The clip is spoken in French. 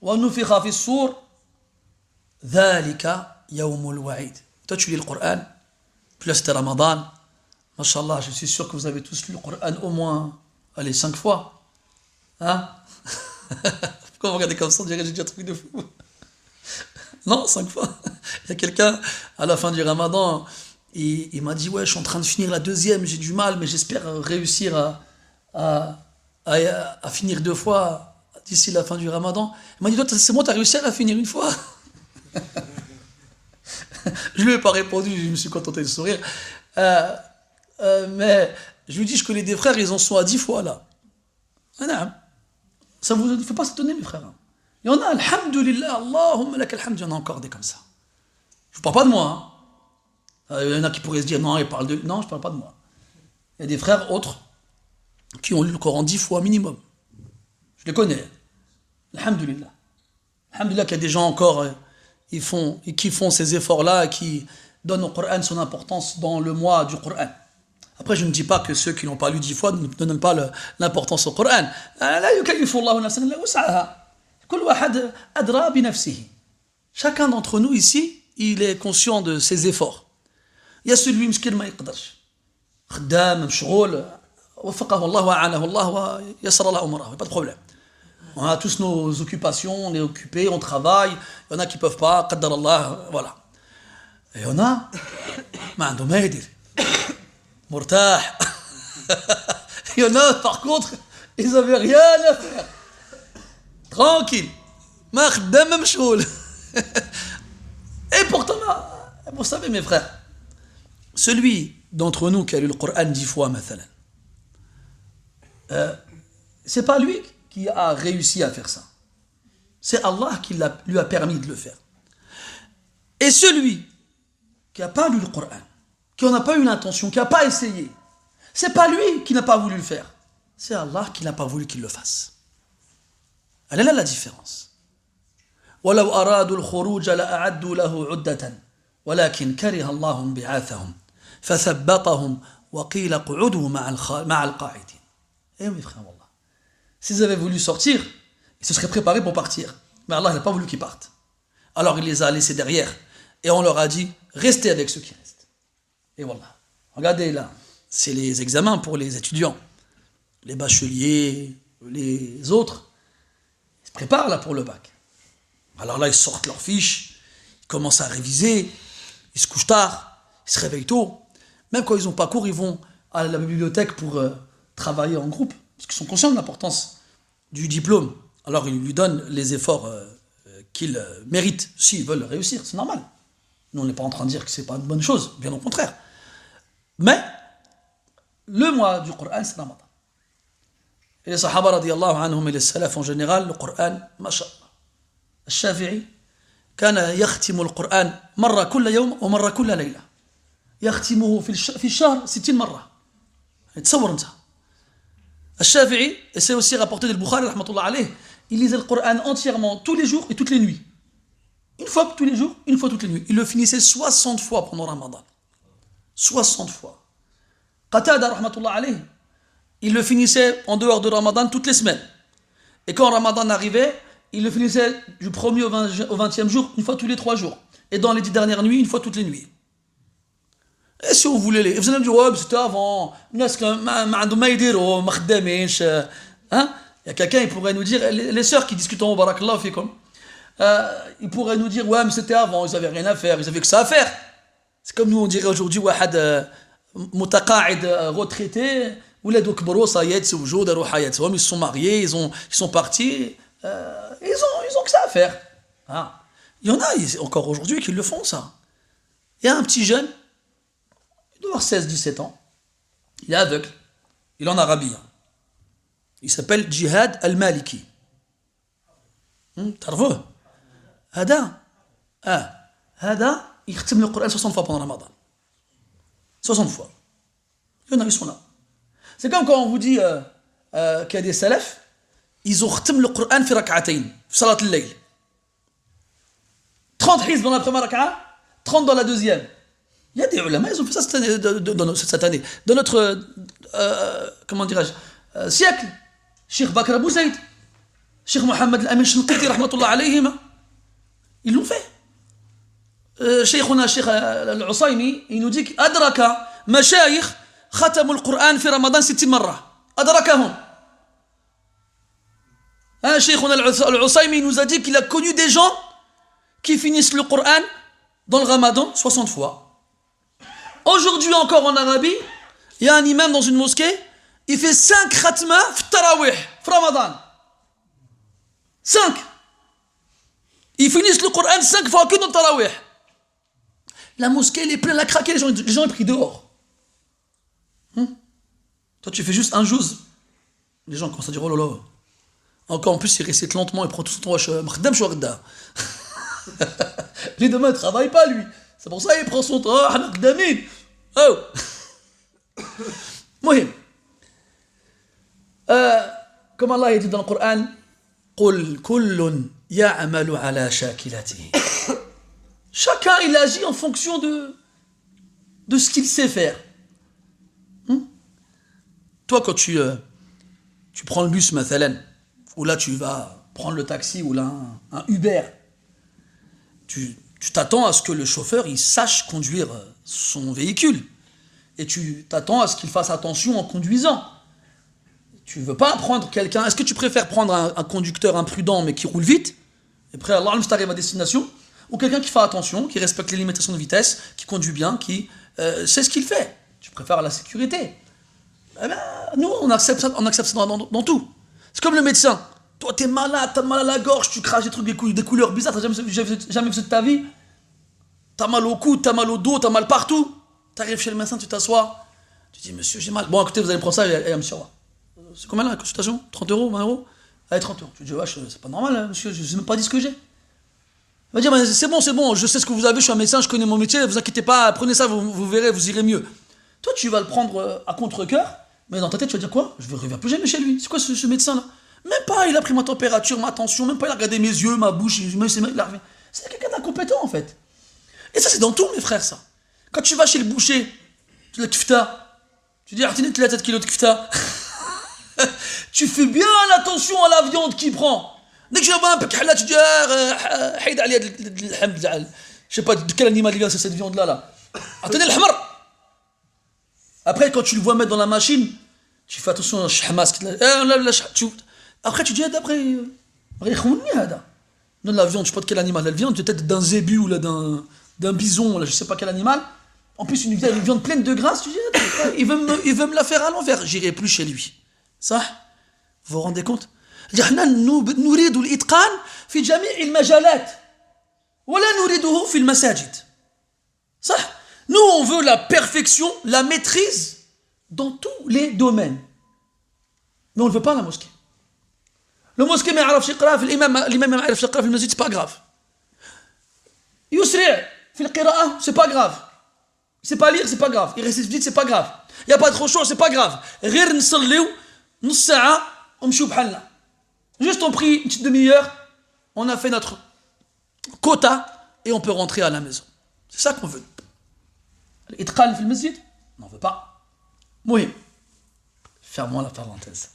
ونفخ في الصور ذلك يوم الوعيد toi tu lis le Coran puis là c'était Ramadan Mashallah, je suis sûr que vous avez tous lu le Coran au moins, allez, cinq fois. Hein Pourquoi vous regardez comme ça On dirait que j'ai déjà truc de fou. Non, cinq fois. Il y a quelqu'un, à la fin du ramadan, il, il m'a dit Ouais, je suis en train de finir la deuxième, j'ai du mal, mais j'espère réussir à, à, à, à, finir deux fois d'ici la fin du ramadan. Il m'a dit Toi, c'est moi, tu as réussi à la finir une fois Je lui ai pas répondu, je me suis contenté de sourire. Euh, euh, mais je lui dis Je connais des frères, ils en sont à dix fois là. Ça ne vous fait pas s'étonner, mes frères. Il y en a, alhamdulillah, Allahumma lak il y en a encore des comme ça. Je ne parle pas de moi. Hein. Euh, il y en a qui pourraient se dire, non, il parle de... Non, je ne parle pas de moi. Il y a des frères autres qui ont lu le Coran dix fois minimum. Je les connais. Alhamdulillah. Alhamdulillah qu'il y a des gens encore euh, ils font, qui font ces efforts-là et qui donnent au Coran son importance dans le mois du Coran. Après, je ne dis pas que ceux qui n'ont pas lu dix fois ne donnent pas l'importance au Coran. Chacun d'entre nous ici, il est conscient de ses efforts. Il y a celui qui ما يقدرش خدام مشغول وفقه الله وأعانه الله ويسر له أمره pas de problème on a tous nos occupations on est occupé on travaille il y en a qui peuvent pas قدر الله voilà et il y en a ما عنده ما يدير مرتاح il y en a par contre ils avaient rien à faire tranquille ما خدام مشغول et pourtant vous savez mes frères celui d'entre nous qui a lu le Coran dix fois مثلا euh, c'est pas lui qui a réussi à faire ça c'est Allah qui lui a permis de le faire et celui qui n'a pas lu le Coran qui n'en a pas eu l'intention qui n'a pas essayé c'est pas lui qui n'a pas voulu le faire c'est Allah qui n'a pas voulu qu'il le fasse elle est là la différence ولو أرادوا الخروج لأعدوا له عدة ولكن كره الله انبعاثهم فثبطهم وقيل قعدوا مع مع القاعدين Eh mes frères, Allah. S'ils avaient voulu sortir, ils se seraient préparés pour partir. Mais Allah n'a pas voulu qu'ils partent. Alors il les a laissés derrière. Et on leur a dit, restez avec ceux qui restent. Et voilà. Regardez là, c'est les examens pour les étudiants. Les bacheliers, les autres, ils se préparent là pour le bac. Alors là, ils sortent leurs fiches, ils commencent à réviser, ils se couchent tard, ils se réveillent tôt. Même quand ils n'ont pas cours, ils vont à la bibliothèque pour euh, travailler en groupe, parce qu'ils sont conscients de l'importance du diplôme. Alors ils lui donnent les efforts euh, euh, qu'ils méritent, s'ils veulent réussir, c'est normal. Nous, on n'est pas en train de dire que ce n'est pas une bonne chose, bien au contraire. Mais le mois du Coran, c'est Ramadan. Et les Sahaba, radiallahu anhum, et les Salaf en général, le Coran, mashallah. الشافعي كان يختم القرآن مرة كل يوم ومرة كل ليلة يختمه في في الشهر 60 مرة تصور انت Al-Shafi'i, et c'est aussi rapporté de Bukhari, il lisait le Coran entièrement tous les jours et toutes les nuits. Une fois tous les jours, une fois toutes les nuits. Il le finissait 60 fois pendant Ramadan. 60 fois. Qatada, il le finissait en dehors de Ramadan toutes les semaines. Et quand Ramadan arrivait, il le finissait du premier au 20e jour, une fois tous les 3 jours. Et dans les 10 dernières nuits, une fois toutes les nuits. Et si vous voulez, vous allez me dire, ouais, c'était avant, hein? Il y a quelqu'un, il pourrait nous dire, les, sœurs qui discutent en barakallah euh, ils pourraient nous dire, ouais, mais c'était avant, ils n'avaient rien à faire, ils avaient que ça à faire. C'est comme nous, on dirait aujourd'hui, wahad mutaqa'id retraité, les dokbaro, ça y est, c'est ils sont mariés, ils, ont, ils sont partis, euh, ils, ont, ils ont que ça à faire. Ah. Il y en a encore aujourd'hui qui le font, ça. Il y a un petit jeune, il doit avoir 16-17 ans, il est aveugle, il est en Arabie. Il s'appelle Jihad al-Maliki. تعرفوه هذا اه هذا يختم القرآن 60 fois pendant Ramadan 60 fois il y en a ils sont là c'est comme quand on vous dit euh, euh, qu'il y a des salafs ils ont ختم le Coran في ركعتين في صلاة الليل 30 حزب dans la première raka'a 30 dans la deuxième il y a des ulama ils ont fait ça cette année, dans, cette année. dans notre euh, comment dirais-je euh, siècle Cheikh Bakr Abou Zaid Cheikh Mohamed Al-Amin Shantiti, rahmatullah alayhim, ils l'ont fait. Euh, Cheikhuna Cheikh Al-Usaymi, il nous dit qu'Adraka مشايخ ختموا القرآن في رمضان 60 مرة أدركهم Hein, Cheikh Al-Usaymi nous a dit qu'il a connu des gens qui finissent le Coran dans le Ramadan 60 fois. Aujourd'hui encore en Arabie, il y a un imam dans une mosquée, il fait 5 khatma fi tarawih, fi Ramadan. 5. Ils finissent le Coran 5 fois que dans tarawih. La mosquée, elle est pleine, la craqué, les gens, les gens sont pris dehors. Hum? Toi, tu fais juste un jouz. Les gens commencent à dire, oh là là. Encore en plus, il récite lentement, il prend tout son temps. Mkhdam shwarda. Les deux mains ne travaillent pas, lui. C'est pour ça qu'il prend son temps. Ah, mkdamin. Oh. Mohim. Euh, comme Allah a dit dans le Coran, قل كل يعمل على شاكلته. Chacun, il agit en fonction de, de ce qu'il sait faire. Hmm? Toi, quand tu, euh, tu prends le bus, mathalan, ou là tu vas prendre le taxi, ou là un, un Uber, tu t'attends à ce que le chauffeur, il sache conduire son véhicule. Et tu t'attends à ce qu'il fasse attention en conduisant. Tu veux pas prendre quelqu'un... Est-ce que tu préfères prendre un, conducteur imprudent mais qui roule vite, et après Allah, arrive à destination ou quelqu'un qui fait attention, qui respecte les limitations de vitesse, qui conduit bien, qui euh, sait ce qu'il fait? Tu préfères la sécurité? Eh ben, nous, on accepte ça, on accepte ça dans, dans, dans tout. C'est comme le médecin. Toi, t'es malade, t'as mal à la gorge, tu craches des trucs, des, cou des couleurs bizarres, t'as jamais, jamais, jamais, vu ça de ta vie. T'as mal au cou, t'as mal au dos, t'as mal partout. T'arrives chez le médecin, tu t'assois. Tu dis, monsieur, j'ai mal. Bon, écoutez, vous allez prendre ça et, et monsieur, c'est combien là la consultation? 30 euros, 20 euros? Allez, 30 euros. Tu dis, c'est pas normal, hein, monsieur, je ne même pas dit ce que j'ai. Il va dire, c'est bon, c'est bon, je sais ce que vous avez, je suis un médecin, je connais mon métier, vous inquiétez pas, prenez ça, vous, verrez, vous irez mieux. Toi, tu vas le prendre à contre-coeur, mais dans ta tête, tu vas dire quoi? Je ne reviens plus jamais chez lui. C'est quoi ce, médecin-là? Même pas, il a pris ma température, ma tension, même pas, il a regardé mes yeux, ma bouche, il, il a C'est quelqu'un d'incompétent, en fait. Et ça, c'est dans tout, mes frères, ça. Quand tu vas chez le boucher, tu l'as kifta, tu dis, Artinet, tu as 7 kilos de kifta. tu fais bien attention à la viande qu'il prend. Dès que je vois un peu là, tu dis, je sais pas de quel animal il vient, c'est cette viande-là. Là. Attendez le. Après, quand tu le vois mettre dans la machine, tu fais attention au shahmas. Après, tu dis, d'après, non, la viande, je sais pas de quel animal elle vient, peut-être d'un zébu ou d'un bison, là, je sais pas quel animal. En plus, une, une viande pleine de grâce, tu dis, il veut, me, il veut me la faire à l'envers, j'irai plus chez lui. Ça, vous vous rendez compte احنا نريد الاتقان في جميع المجالات ولا نريده في المساجد صح nous on veut la perfection la maîtrise dans tous les domaines mais on ne veut pas la mosquée le mosquée ما يعرفش يقرا في الامام الامام ما يعرفش يقرا في المسجد c'est pas grave يسرع C'est pas grave. C'est pas lire, c'est pas grave. Il récite vite, c'est pas grave. Il n'y a pas trop chaud, c'est pas grave. Rir nsalliw, nus sa'a, on. Um Juste on prie une petite demi-heure, on a fait notre quota et on peut rentrer à la maison. C'est ça qu'on veut. L'itqal fil masjid, on n'en veut pas. Oui. Fermons la parenthèse.